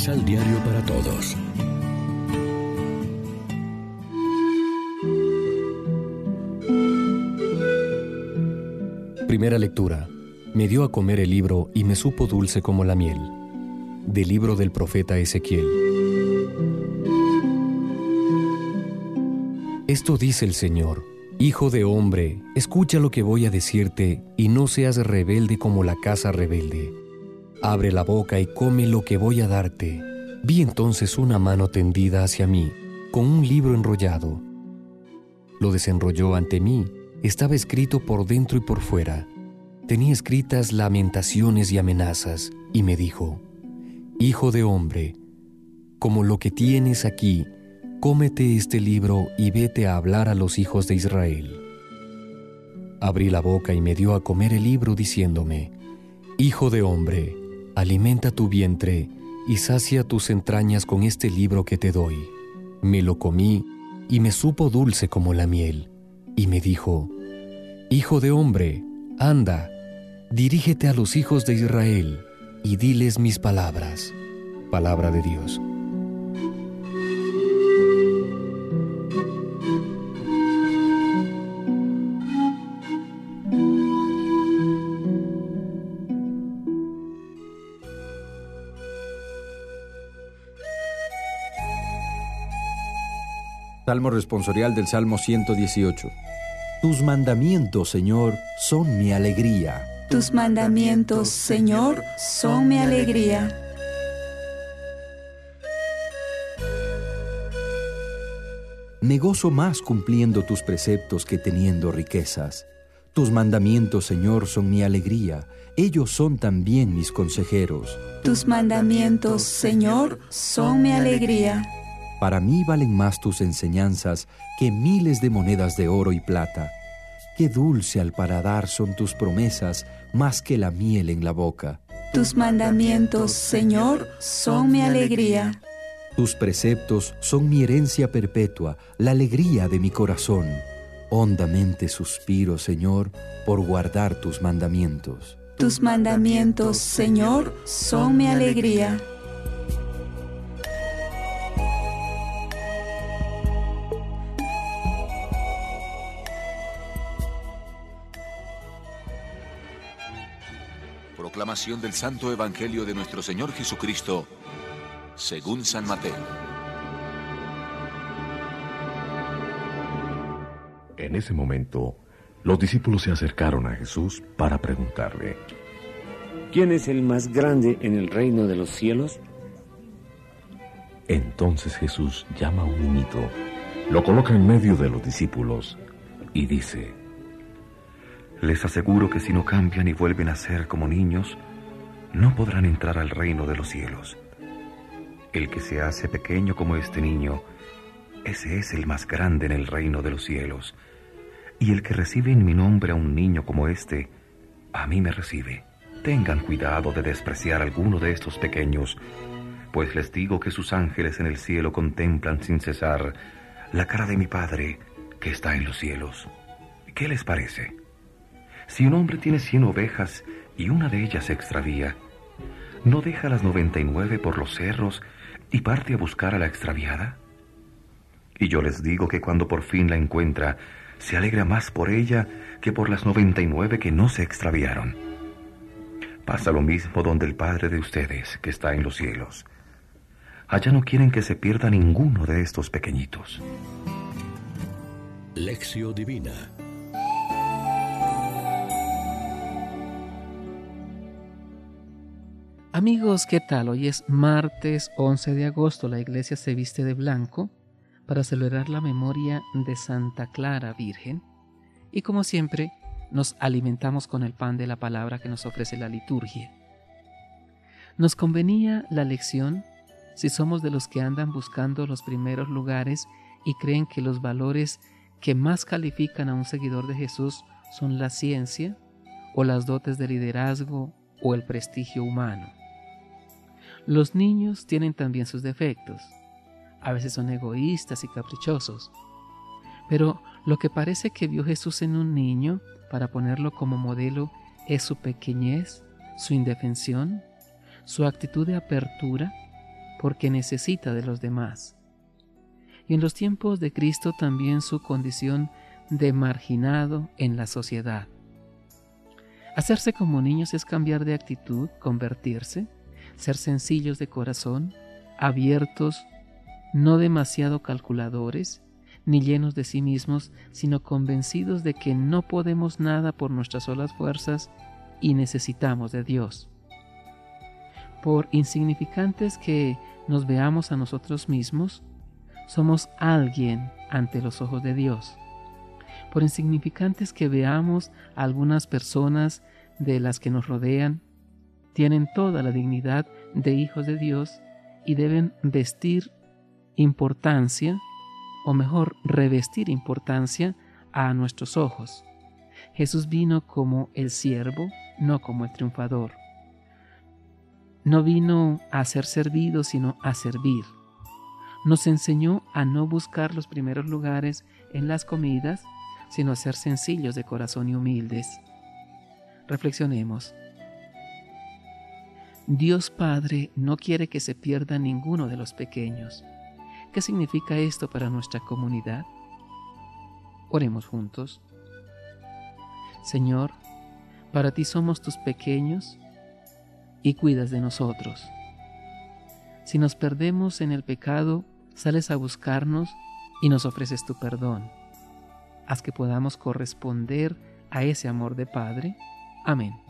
Misal Diario para Todos. Primera lectura. Me dio a comer el libro y me supo dulce como la miel. Del libro del profeta Ezequiel. Esto dice el Señor, Hijo de hombre, escucha lo que voy a decirte y no seas rebelde como la casa rebelde. Abre la boca y come lo que voy a darte. Vi entonces una mano tendida hacia mí, con un libro enrollado. Lo desenrolló ante mí, estaba escrito por dentro y por fuera. Tenía escritas lamentaciones y amenazas, y me dijo, Hijo de hombre, como lo que tienes aquí, cómete este libro y vete a hablar a los hijos de Israel. Abrí la boca y me dio a comer el libro diciéndome, Hijo de hombre, alimenta tu vientre y sacia tus entrañas con este libro que te doy. Me lo comí y me supo dulce como la miel, y me dijo, Hijo de hombre, anda, dirígete a los hijos de Israel y diles mis palabras. Palabra de Dios. Salmo responsorial del Salmo 118. Tus mandamientos, Señor, son mi alegría. Tus mandamientos, Señor, son mi alegría. Me gozo más cumpliendo tus preceptos que teniendo riquezas. Tus mandamientos, Señor, son mi alegría. Ellos son también mis consejeros. Tus mandamientos, Señor, son mi alegría. Para mí valen más tus enseñanzas que miles de monedas de oro y plata. Qué dulce al paradar son tus promesas, más que la miel en la boca. Tus mandamientos, Señor, son mi alegría. Tus preceptos son mi herencia perpetua, la alegría de mi corazón. Hondamente suspiro, Señor, por guardar tus mandamientos. Tus mandamientos, Señor, son mi alegría. Proclamación del Santo Evangelio de nuestro Señor Jesucristo, según San Mateo. En ese momento, los discípulos se acercaron a Jesús para preguntarle, ¿quién es el más grande en el reino de los cielos? Entonces Jesús llama a un niñito, lo coloca en medio de los discípulos y dice, les aseguro que si no cambian y vuelven a ser como niños, no podrán entrar al reino de los cielos. El que se hace pequeño como este niño, ese es el más grande en el reino de los cielos. Y el que recibe en mi nombre a un niño como este, a mí me recibe. Tengan cuidado de despreciar a alguno de estos pequeños, pues les digo que sus ángeles en el cielo contemplan sin cesar la cara de mi Padre que está en los cielos. ¿Qué les parece? Si un hombre tiene cien ovejas y una de ellas se extravía, ¿no deja las noventa y nueve por los cerros y parte a buscar a la extraviada? Y yo les digo que cuando por fin la encuentra, se alegra más por ella que por las noventa y nueve que no se extraviaron. Pasa lo mismo donde el Padre de ustedes, que está en los cielos. Allá no quieren que se pierda ninguno de estos pequeñitos. Lección Divina Amigos, ¿qué tal? Hoy es martes 11 de agosto. La iglesia se viste de blanco para celebrar la memoria de Santa Clara Virgen. Y como siempre, nos alimentamos con el pan de la palabra que nos ofrece la liturgia. Nos convenía la lección si somos de los que andan buscando los primeros lugares y creen que los valores que más califican a un seguidor de Jesús son la ciencia o las dotes de liderazgo o el prestigio humano. Los niños tienen también sus defectos. A veces son egoístas y caprichosos. Pero lo que parece que vio Jesús en un niño, para ponerlo como modelo, es su pequeñez, su indefensión, su actitud de apertura, porque necesita de los demás. Y en los tiempos de Cristo también su condición de marginado en la sociedad. Hacerse como niños es cambiar de actitud, convertirse, ser sencillos de corazón, abiertos, no demasiado calculadores, ni llenos de sí mismos, sino convencidos de que no podemos nada por nuestras solas fuerzas y necesitamos de Dios. Por insignificantes que nos veamos a nosotros mismos, somos alguien ante los ojos de Dios. Por insignificantes que veamos a algunas personas de las que nos rodean, tienen toda la dignidad de hijos de Dios y deben vestir importancia, o mejor, revestir importancia a nuestros ojos. Jesús vino como el siervo, no como el triunfador. No vino a ser servido, sino a servir. Nos enseñó a no buscar los primeros lugares en las comidas, sino a ser sencillos de corazón y humildes. Reflexionemos. Dios Padre no quiere que se pierda ninguno de los pequeños. ¿Qué significa esto para nuestra comunidad? Oremos juntos. Señor, para ti somos tus pequeños y cuidas de nosotros. Si nos perdemos en el pecado, sales a buscarnos y nos ofreces tu perdón. Haz que podamos corresponder a ese amor de Padre. Amén.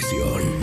Pan